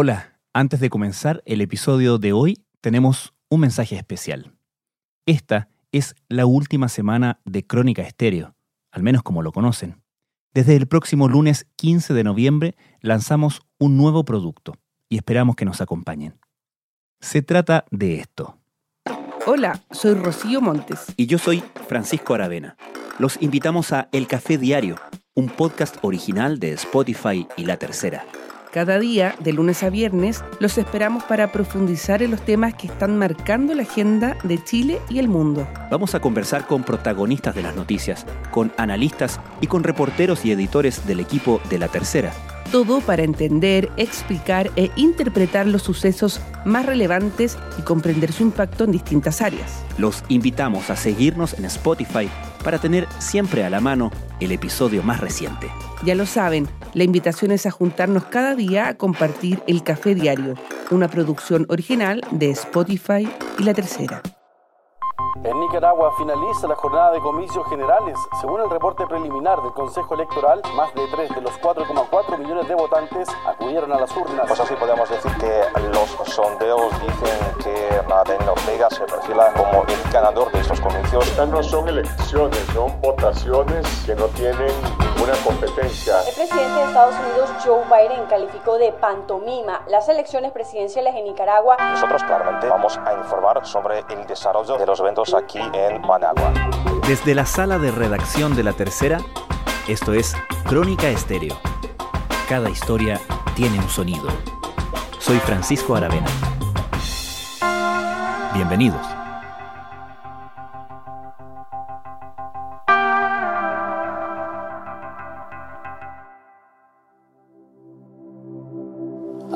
Hola, antes de comenzar el episodio de hoy tenemos un mensaje especial. Esta es la última semana de Crónica Estéreo, al menos como lo conocen. Desde el próximo lunes 15 de noviembre lanzamos un nuevo producto y esperamos que nos acompañen. Se trata de esto. Hola, soy Rocío Montes. Y yo soy Francisco Aravena. Los invitamos a El Café Diario, un podcast original de Spotify y La Tercera. Cada día, de lunes a viernes, los esperamos para profundizar en los temas que están marcando la agenda de Chile y el mundo. Vamos a conversar con protagonistas de las noticias, con analistas y con reporteros y editores del equipo de La Tercera. Todo para entender, explicar e interpretar los sucesos más relevantes y comprender su impacto en distintas áreas. Los invitamos a seguirnos en Spotify para tener siempre a la mano el episodio más reciente. Ya lo saben, la invitación es a juntarnos cada día a compartir el Café Diario, una producción original de Spotify y La Tercera. En Nicaragua finaliza la jornada de comicios generales. Según el reporte preliminar del Consejo Electoral, más de 3 de los 4,4 millones de votantes acudieron a las urnas. Pues así podemos decir que los sondeos dicen que Daniel Ortega se perfila como el ganador de estos comicios. Estas no son elecciones, son votaciones que no tienen ninguna competencia. El presidente de Estados Unidos, Joe Biden, calificó de pantomima las elecciones presidenciales en Nicaragua. Nosotros claramente vamos a informar sobre el desarrollo de los eventos aquí en Managua. Desde la sala de redacción de La Tercera, esto es Crónica Estéreo. Cada historia tiene un sonido. Soy Francisco Aravena. Bienvenidos.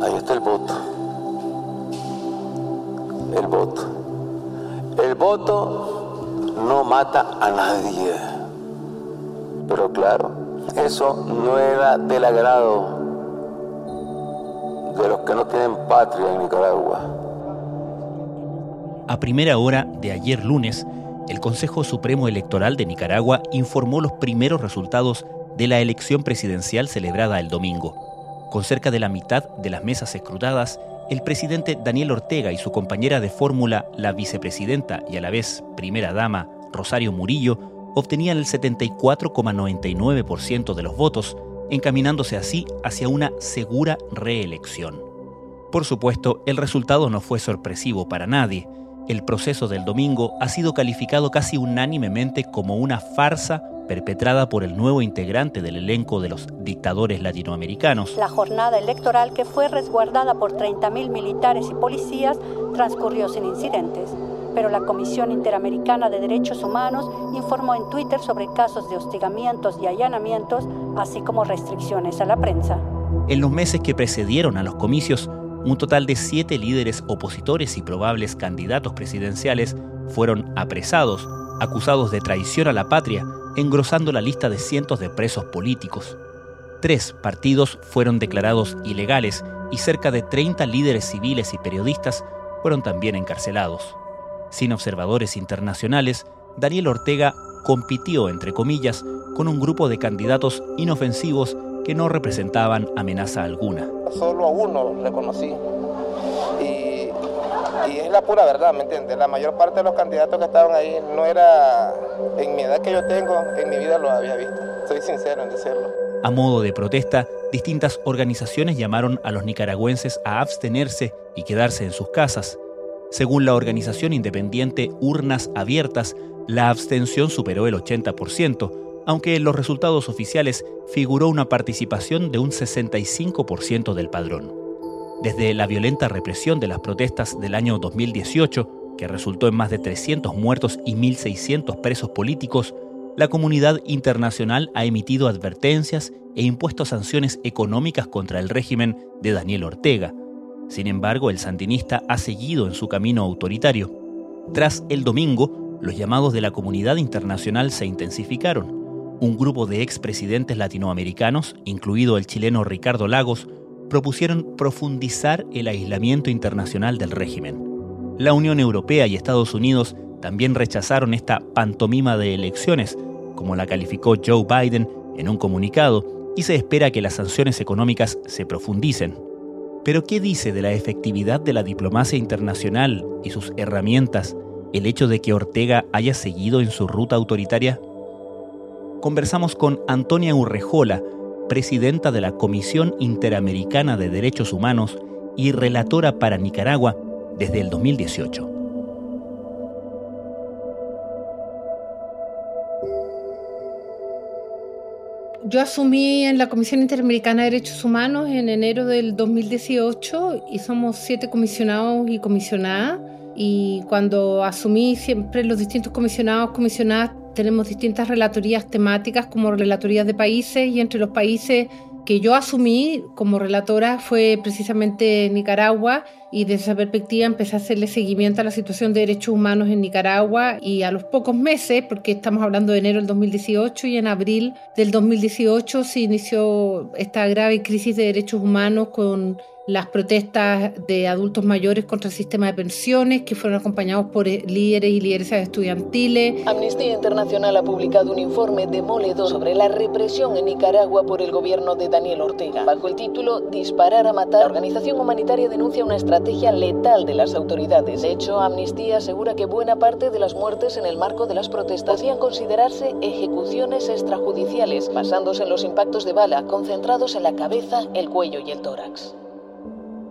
Ahí está el voto. El voto. Voto no mata a nadie. Pero claro, eso no era del agrado de los que no tienen patria en Nicaragua. A primera hora de ayer lunes, el Consejo Supremo Electoral de Nicaragua informó los primeros resultados de la elección presidencial celebrada el domingo. Con cerca de la mitad de las mesas escrutadas, el presidente Daniel Ortega y su compañera de fórmula, la vicepresidenta y a la vez primera dama, Rosario Murillo, obtenían el 74,99% de los votos, encaminándose así hacia una segura reelección. Por supuesto, el resultado no fue sorpresivo para nadie. El proceso del domingo ha sido calificado casi unánimemente como una farsa perpetrada por el nuevo integrante del elenco de los dictadores latinoamericanos. La jornada electoral, que fue resguardada por 30.000 militares y policías, transcurrió sin incidentes. Pero la Comisión Interamericana de Derechos Humanos informó en Twitter sobre casos de hostigamientos y allanamientos, así como restricciones a la prensa. En los meses que precedieron a los comicios, un total de siete líderes opositores y probables candidatos presidenciales fueron apresados, acusados de traición a la patria, engrosando la lista de cientos de presos políticos. Tres partidos fueron declarados ilegales y cerca de 30 líderes civiles y periodistas fueron también encarcelados. Sin observadores internacionales, Daniel Ortega compitió, entre comillas, con un grupo de candidatos inofensivos que no representaban amenaza alguna. Solo a uno reconocí. Y, es la pura verdad, ¿me entiendes? La mayor parte de los candidatos que estaban ahí no era en mi edad que yo tengo, en mi vida lo había visto. Soy sincero en decirlo. A modo de protesta, distintas organizaciones llamaron a los nicaragüenses a abstenerse y quedarse en sus casas. Según la organización independiente Urnas Abiertas, la abstención superó el 80%, aunque en los resultados oficiales figuró una participación de un 65% del padrón. Desde la violenta represión de las protestas del año 2018, que resultó en más de 300 muertos y 1.600 presos políticos, la comunidad internacional ha emitido advertencias e impuesto sanciones económicas contra el régimen de Daniel Ortega. Sin embargo, el sandinista ha seguido en su camino autoritario. Tras el domingo, los llamados de la comunidad internacional se intensificaron. Un grupo de expresidentes latinoamericanos, incluido el chileno Ricardo Lagos, propusieron profundizar el aislamiento internacional del régimen. La Unión Europea y Estados Unidos también rechazaron esta pantomima de elecciones, como la calificó Joe Biden en un comunicado, y se espera que las sanciones económicas se profundicen. Pero ¿qué dice de la efectividad de la diplomacia internacional y sus herramientas el hecho de que Ortega haya seguido en su ruta autoritaria? Conversamos con Antonia Urrejola, presidenta de la Comisión Interamericana de Derechos Humanos y relatora para Nicaragua desde el 2018. Yo asumí en la Comisión Interamericana de Derechos Humanos en enero del 2018 y somos siete comisionados y comisionadas. Y cuando asumí siempre los distintos comisionados, comisionadas, tenemos distintas relatorías temáticas como relatorías de países y entre los países que yo asumí como relatora fue precisamente Nicaragua y desde esa perspectiva empecé a hacerle seguimiento a la situación de derechos humanos en Nicaragua y a los pocos meses, porque estamos hablando de enero del 2018 y en abril del 2018 se inició esta grave crisis de derechos humanos con las protestas de adultos mayores contra el sistema de pensiones, que fueron acompañados por eh, líderes y lideresas estudiantiles. Amnistía Internacional ha publicado un informe demoledor sobre la represión en Nicaragua por el gobierno de Daniel Ortega. Bajo el título Disparar a matar, la organización humanitaria denuncia una estrategia letal de las autoridades. De hecho, Amnistía asegura que buena parte de las muertes en el marco de las protestas podían considerarse ejecuciones extrajudiciales, basándose en los impactos de bala concentrados en la cabeza, el cuello y el tórax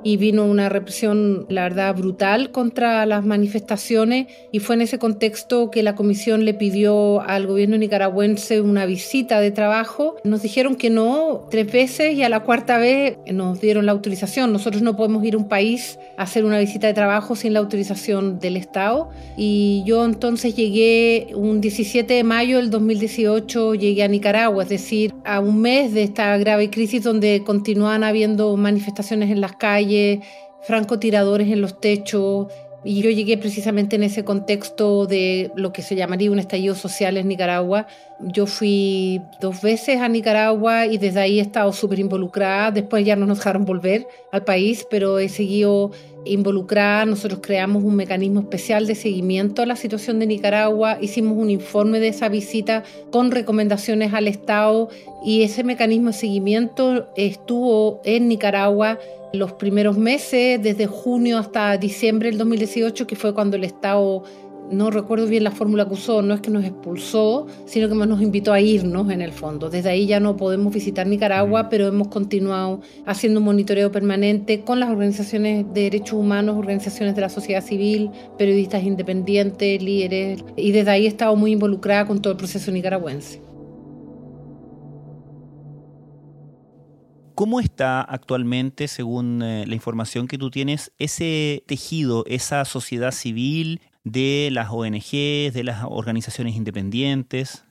y vino una represión, la verdad, brutal contra las manifestaciones y fue en ese contexto que la comisión le pidió al gobierno nicaragüense una visita de trabajo. Nos dijeron que no tres veces y a la cuarta vez nos dieron la autorización. Nosotros no podemos ir a un país a hacer una visita de trabajo sin la autorización del Estado y yo entonces llegué un 17 de mayo del 2018, llegué a Nicaragua, es decir, a un mes de esta grave crisis donde continúan habiendo manifestaciones en las calles francotiradores en los techos. Y yo llegué precisamente en ese contexto de lo que se llamaría un estallido social en Nicaragua. Yo fui dos veces a Nicaragua y desde ahí he estado súper involucrada. Después ya no nos dejaron volver al país, pero he seguido involucrada. Nosotros creamos un mecanismo especial de seguimiento a la situación de Nicaragua. Hicimos un informe de esa visita con recomendaciones al Estado y ese mecanismo de seguimiento estuvo en Nicaragua los primeros meses, desde junio hasta diciembre del 2018, que fue cuando el Estado, no recuerdo bien la fórmula que usó, no es que nos expulsó, sino que nos invitó a irnos en el fondo. Desde ahí ya no podemos visitar Nicaragua, pero hemos continuado haciendo un monitoreo permanente con las organizaciones de derechos humanos, organizaciones de la sociedad civil, periodistas independientes, líderes, y desde ahí he estado muy involucrada con todo el proceso nicaragüense. ¿Cómo está actualmente, según eh, la información que tú tienes, ese tejido, esa sociedad civil de las ONGs, de las organizaciones independientes?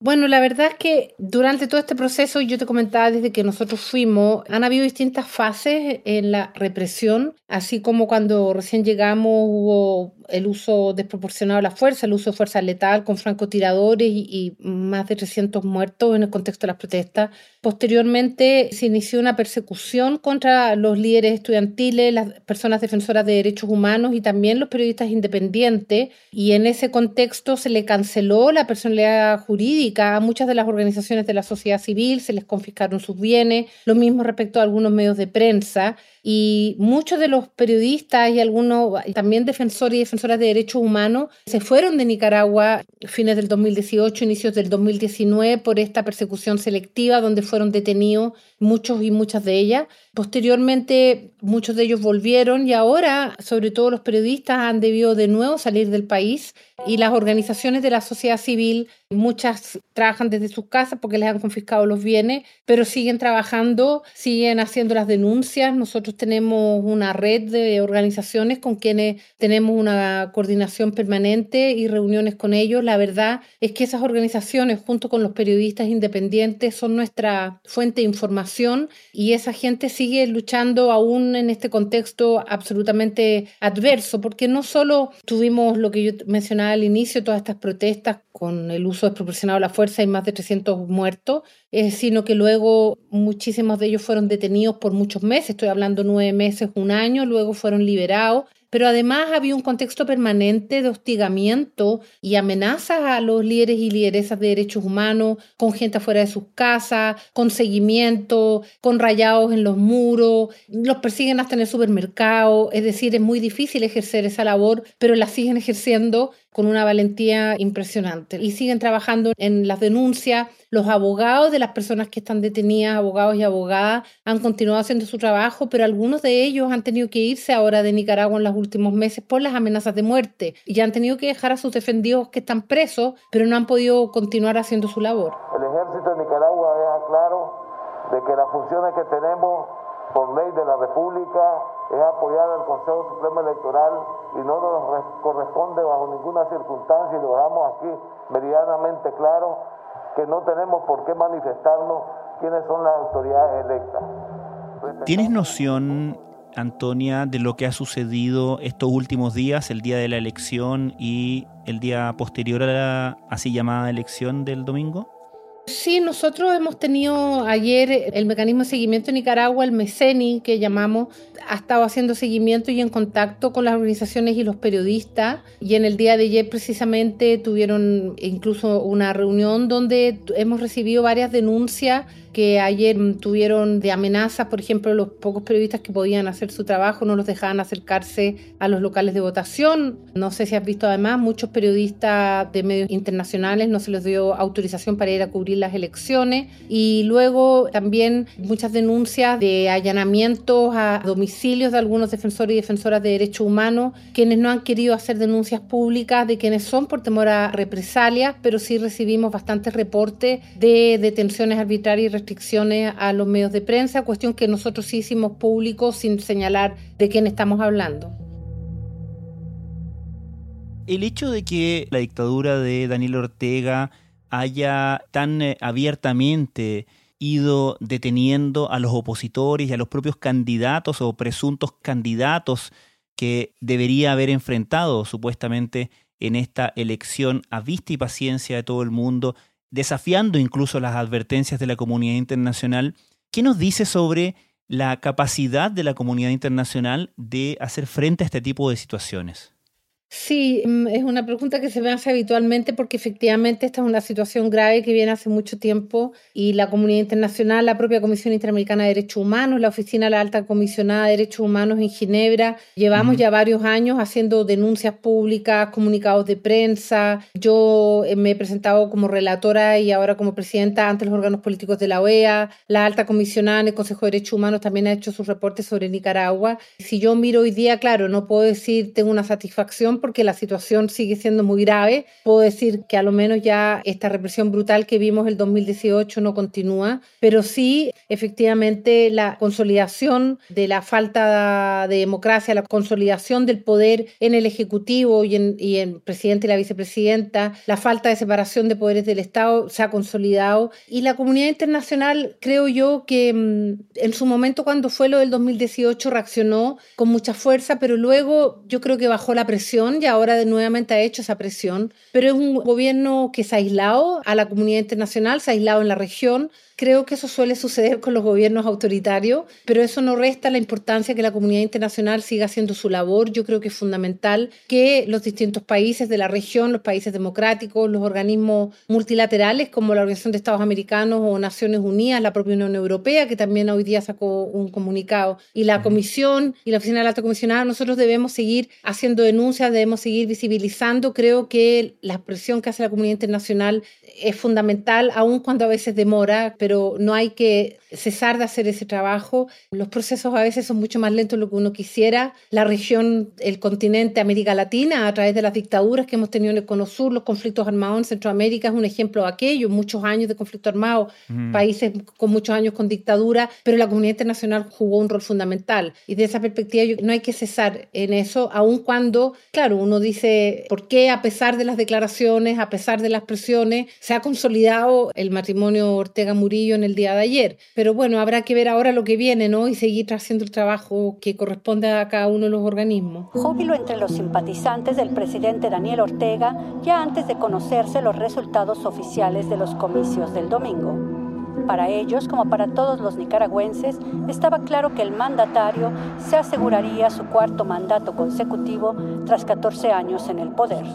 Bueno, la verdad es que durante todo este proceso, yo te comentaba desde que nosotros fuimos, han habido distintas fases en la represión, así como cuando recién llegamos hubo el uso desproporcionado de la fuerza, el uso de fuerza letal con francotiradores y, más de 300 muertos en el contexto de las protestas. Posteriormente se inició una persecución contra los líderes estudiantiles, las personas defensoras de derechos humanos y también los periodistas independientes. Y en ese contexto se le canceló la personalidad jurídica a muchas de las organizaciones de la sociedad civil, se les confiscaron sus bienes, lo mismo respecto a algunos medios de prensa y muchos de los periodistas y algunos también defensores y defensoras de derechos humanos se fueron de Nicaragua fines del 2018, inicios del 2019 por esta persecución selectiva donde fueron detenidos muchos y muchas de ellas. Posteriormente muchos de ellos volvieron y ahora sobre todo los periodistas han debido de nuevo salir del país y las organizaciones de la sociedad civil, muchas trabajan desde sus casas porque les han confiscado los bienes, pero siguen trabajando, siguen haciendo las denuncias. Nosotros tenemos una red de organizaciones con quienes tenemos una coordinación permanente y reuniones con ellos. La verdad es que esas organizaciones, junto con los periodistas independientes, son nuestra fuente de información y esa gente sigue luchando aún en este contexto absolutamente adverso, porque no solo tuvimos lo que yo mencionaba, al inicio todas estas protestas con el uso desproporcionado de la fuerza y más de 300 muertos, eh, sino que luego muchísimos de ellos fueron detenidos por muchos meses, estoy hablando nueve meses, un año, luego fueron liberados. Pero además había un contexto permanente de hostigamiento y amenazas a los líderes y lideresas de derechos humanos, con gente afuera de sus casas, con seguimiento, con rayados en los muros, los persiguen hasta en el supermercado, es decir, es muy difícil ejercer esa labor, pero la siguen ejerciendo con una valentía impresionante y siguen trabajando en las denuncias. Los abogados de las personas que están detenidas, abogados y abogadas, han continuado haciendo su trabajo, pero algunos de ellos han tenido que irse ahora de Nicaragua en los últimos meses por las amenazas de muerte y han tenido que dejar a sus defendidos que están presos, pero no han podido continuar haciendo su labor. El ejército de Nicaragua deja claro de que las funciones que tenemos por ley de la República es apoyar al Consejo Supremo Electoral y no nos corresponde bajo ninguna circunstancia y lo dejamos aquí meridianamente claro que no tenemos por qué manifestarnos quiénes son las autoridades electas. ¿Tienes noción, Antonia, de lo que ha sucedido estos últimos días, el día de la elección y el día posterior a la así llamada elección del domingo? Sí, nosotros hemos tenido ayer el mecanismo de seguimiento en Nicaragua, el MECENI, que llamamos, ha estado haciendo seguimiento y en contacto con las organizaciones y los periodistas. Y en el día de ayer precisamente tuvieron incluso una reunión donde hemos recibido varias denuncias que ayer tuvieron de amenazas, por ejemplo, los pocos periodistas que podían hacer su trabajo no los dejaban acercarse a los locales de votación. No sé si has visto además, muchos periodistas de medios internacionales no se les dio autorización para ir a cubrir las elecciones. Y luego también muchas denuncias de allanamientos a domicilios de algunos defensores y defensoras de derechos humanos, quienes no han querido hacer denuncias públicas de quienes son por temor a represalias, pero sí recibimos bastantes reportes de detenciones arbitrarias y a los medios de prensa, cuestión que nosotros hicimos público sin señalar de quién estamos hablando. El hecho de que la dictadura de Daniel Ortega haya tan eh, abiertamente ido deteniendo a los opositores y a los propios candidatos o presuntos candidatos que debería haber enfrentado supuestamente en esta elección a vista y paciencia de todo el mundo desafiando incluso las advertencias de la comunidad internacional. ¿Qué nos dice sobre la capacidad de la comunidad internacional de hacer frente a este tipo de situaciones? Sí, mm, es una pregunta que se me hace habitualmente porque efectivamente esta es una situación grave que viene hace mucho tiempo y la comunidad internacional, la propia Comisión Interamericana de Derechos Humanos, la Oficina de la Alta Comisionada de Derechos Humanos en Ginebra, llevamos ya varios años haciendo denuncias públicas, comunicados de prensa. Yo eh, me he presentado como relatora y ahora como presidenta ante los órganos políticos de la OEA. La Alta Comisionada en el Consejo de Derechos Humanos también ha hecho sus reportes sobre Nicaragua. Si yo miro hoy día, claro, no puedo decir tengo una satisfacción porque la situación sigue siendo muy grave. Puedo decir que a lo menos ya esta represión brutal que vimos el 2018 no continúa, pero sí efectivamente la consolidación de la falta de democracia, la consolidación del poder en el Ejecutivo y en, y en presidente y la vicepresidenta, la falta de separación de poderes del Estado se ha consolidado y la comunidad internacional creo yo que mm, en su momento cuando fue lo del 2018 reaccionó con mucha fuerza, pero luego yo creo que bajó la presión y ahora nuevamente ha hecho esa presión, pero es un gobierno que se ha aislado a la comunidad internacional, se ha aislado en la región, Creo que eso suele suceder con los gobiernos autoritarios, pero eso no resta la importancia que la comunidad internacional siga haciendo su labor. Yo creo que es fundamental que los distintos países de la región, los países democráticos, los organismos multilaterales como la Organización de Estados Americanos o Naciones Unidas, la propia Unión Europea, que también hoy día sacó un comunicado, y la Comisión y la Oficina del Alto Comisionado, nosotros debemos seguir haciendo denuncias, debemos seguir visibilizando. Creo que la presión que hace la comunidad internacional es fundamental, aun cuando a veces demora, pero no hay que cesar de hacer ese trabajo. Los procesos a veces son mucho más lentos de lo que uno quisiera. La región, el continente América Latina, a través de las dictaduras que hemos tenido en el Cono Sur, los conflictos armados en Centroamérica es un ejemplo de aquello, muchos años de conflicto armado, países con muchos años con dictadura, pero la comunidad internacional jugó un rol fundamental. Y de esa perspectiva no hay que cesar en eso, aun cuando, claro, uno dice, ¿por qué a pesar de las declaraciones, a pesar de las presiones, se ha consolidado el matrimonio Ortega-Murillo en el día de ayer. Pero bueno, habrá que ver ahora lo que viene, ¿no? Y seguir haciendo el trabajo que corresponde a cada uno de los organismos. Júbilo entre los simpatizantes del presidente Daniel Ortega ya antes de conocerse los resultados oficiales de los comicios del domingo. Para ellos, como para todos los nicaragüenses, estaba claro que el mandatario se aseguraría su cuarto mandato consecutivo tras 14 años en el poder.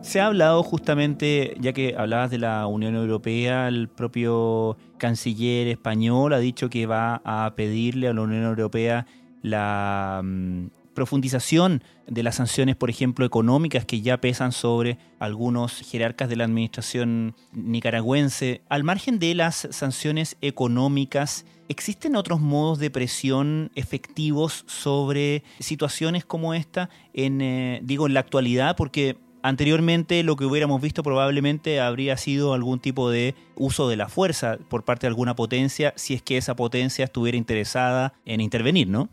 Se ha hablado justamente, ya que hablabas de la Unión Europea, el propio canciller español ha dicho que va a pedirle a la Unión Europea la mm, profundización de las sanciones, por ejemplo, económicas que ya pesan sobre algunos jerarcas de la administración nicaragüense. Al margen de las sanciones económicas, ¿existen otros modos de presión efectivos sobre situaciones como esta en, eh, digo, en la actualidad? Porque Anteriormente lo que hubiéramos visto probablemente habría sido algún tipo de uso de la fuerza por parte de alguna potencia si es que esa potencia estuviera interesada en intervenir, ¿no?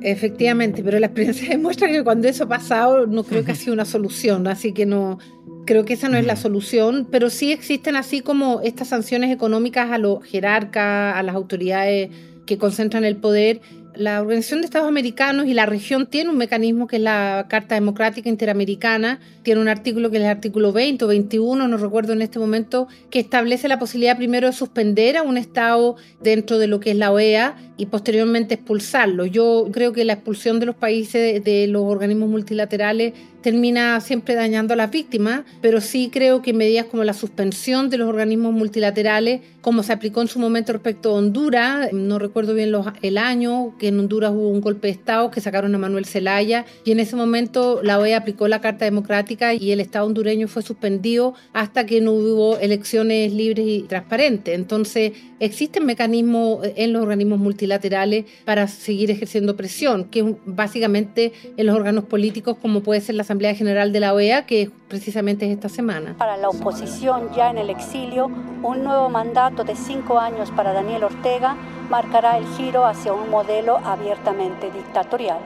Efectivamente, pero la experiencia demuestra que cuando eso ha pasado no creo que ha sido una solución, así que no creo que esa no es la solución, pero sí existen así como estas sanciones económicas a los jerarcas, a las autoridades que concentran el poder la Organización de Estados Americanos y la región tiene un mecanismo que es la Carta Democrática Interamericana, tiene un artículo que es el artículo 20 o 21, no recuerdo en este momento, que establece la posibilidad primero de suspender a un Estado dentro de lo que es la OEA y posteriormente expulsarlo. Yo creo que la expulsión de los países de los organismos multilaterales termina siempre dañando a las víctimas, pero sí creo que medidas como la suspensión de los organismos multilaterales, como se aplicó en su momento respecto a Honduras, no recuerdo bien el año, que en Honduras hubo un golpe de Estado que sacaron a Manuel Zelaya y en ese momento la OEA aplicó la Carta Democrática y el Estado hondureño fue suspendido hasta que no hubo elecciones libres y transparentes. Entonces, existen mecanismos en los organismos multilaterales para seguir ejerciendo presión, que básicamente en los órganos políticos como puede ser la Asamblea Asamblea General de la OEA, que precisamente es esta semana. Para la oposición ya en el exilio, un nuevo mandato de cinco años para Daniel Ortega marcará el giro hacia un modelo abiertamente dictatorial.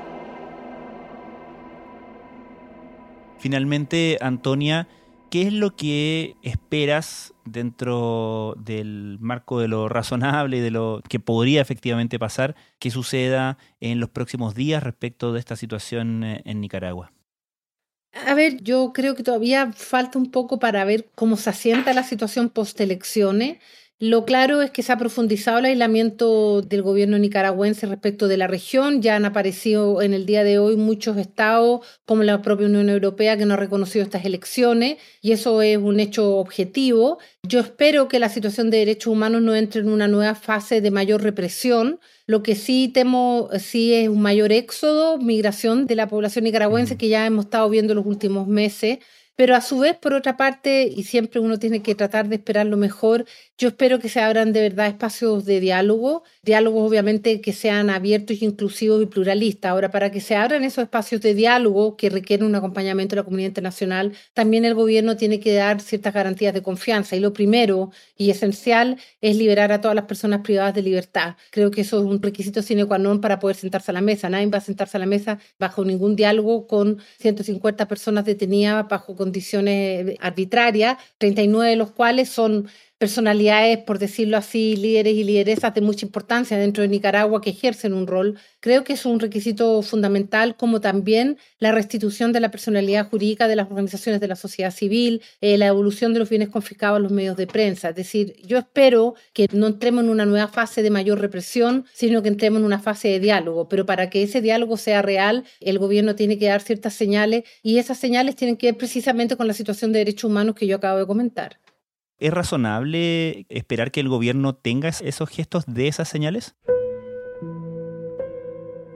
Finalmente, Antonia, ¿qué es lo que esperas dentro del marco de lo razonable y de lo que podría efectivamente pasar que suceda en los próximos días respecto de esta situación eh, en Nicaragua? A ver, yo creo que todavía falta un poco para ver cómo se asienta la situación post-elecciones. Lo claro es que se ha profundizado el aislamiento del gobierno nicaragüense respecto de la región. Ya han aparecido en el día de hoy muchos estados, como la propia Unión Europea, que no ha reconocido estas elecciones, y eso es un hecho objetivo. Yo espero que la situación de derechos humanos no entre en una nueva fase de mayor represión. Lo que sí temo sí es un mayor éxodo, migración de la población nicaragüense que ya hemos estado viendo los últimos meses pero a su vez, por otra parte, y siempre uno tiene que tratar de esperar lo mejor, yo espero que se abran de verdad espacios de diálogo, diálogos obviamente que sean abiertos, inclusivos y pluralistas. Ahora, para que se abran esos espacios de diálogo que requieren un acompañamiento de la comunidad internacional, también el gobierno tiene que dar ciertas garantías de confianza. Y lo primero y esencial es liberar a todas las personas privadas de libertad. Creo que eso es un requisito sine qua non para poder sentarse a la mesa. Nadie va a sentarse a la mesa bajo ningún diálogo con 150 personas detenidas bajo condiciones arbitrarias, 39 de los cuales son personalidades, por decirlo así, líderes y lideresas de mucha importancia dentro de Nicaragua que ejercen un rol. Creo que es un requisito fundamental, como también la restitución de la personalidad jurídica de las organizaciones de la sociedad civil, eh, la evolución de los bienes confiscados a los medios de prensa. Es decir, yo espero que no entremos en una nueva fase de mayor represión, sino que entremos en una fase de diálogo. Pero para que ese diálogo sea real, el gobierno tiene que dar ciertas señales y esas señales tienen que ver precisamente con la situación de derechos humanos que yo acabo de comentar. ¿Es razonable esperar que el gobierno tenga esos gestos de esas señales?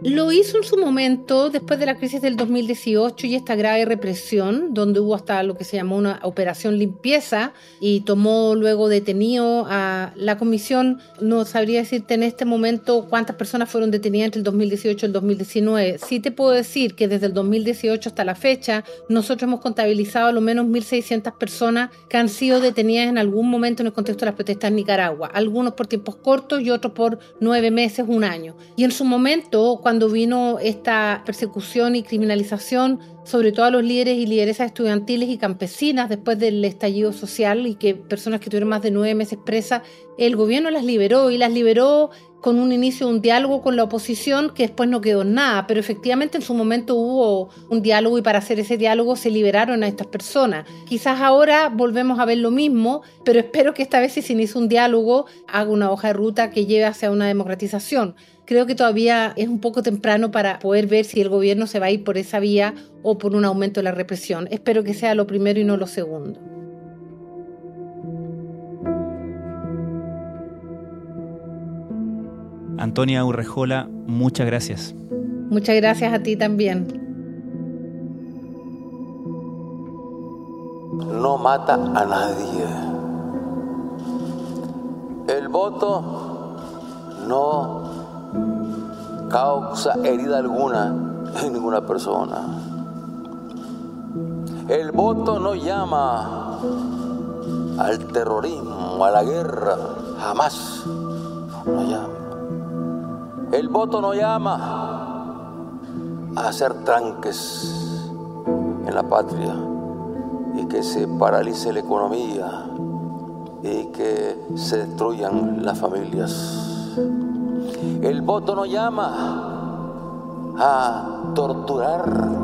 Lo hizo en su momento después de la crisis del 2018 y esta grave represión, donde hubo hasta lo que se llamó una operación limpieza y tomó luego detenido a la comisión. No sabría decirte en este momento cuántas personas fueron detenidas entre el 2018 y el 2019. Sí te puedo decir que desde el 2018 hasta la fecha nosotros hemos contabilizado a lo menos 1.600 personas que han sido detenidas en algún momento en el contexto de las protestas en Nicaragua, algunos por tiempos cortos y otros por nueve meses, un año. Y en su momento, cuando cuando vino esta persecución y criminalización, sobre todo a los líderes y lideresas estudiantiles y campesinas después del estallido social y que personas que tuvieron más de nueve meses presas, el gobierno las liberó y las liberó con un inicio de un diálogo con la oposición que después no quedó nada, pero efectivamente en su momento hubo un diálogo y para hacer ese diálogo se liberaron a estas personas. Quizás ahora volvemos a ver lo mismo, pero espero que esta vez si se inicia un diálogo haga una hoja de ruta que lleve hacia una democratización. Creo que todavía es un poco temprano para poder ver si el gobierno se va a ir por esa vía o por un aumento de la represión. Espero que sea lo primero y no lo segundo. Antonia Urrejola, muchas gracias. Muchas gracias a ti también. No mata a nadie. El voto no causa herida alguna en ninguna persona. El voto no llama al terrorismo, a la guerra, jamás. No llama. El voto no llama a hacer tranques en la patria y que se paralice la economía y que se destruyan las familias. El voto no llama a torturar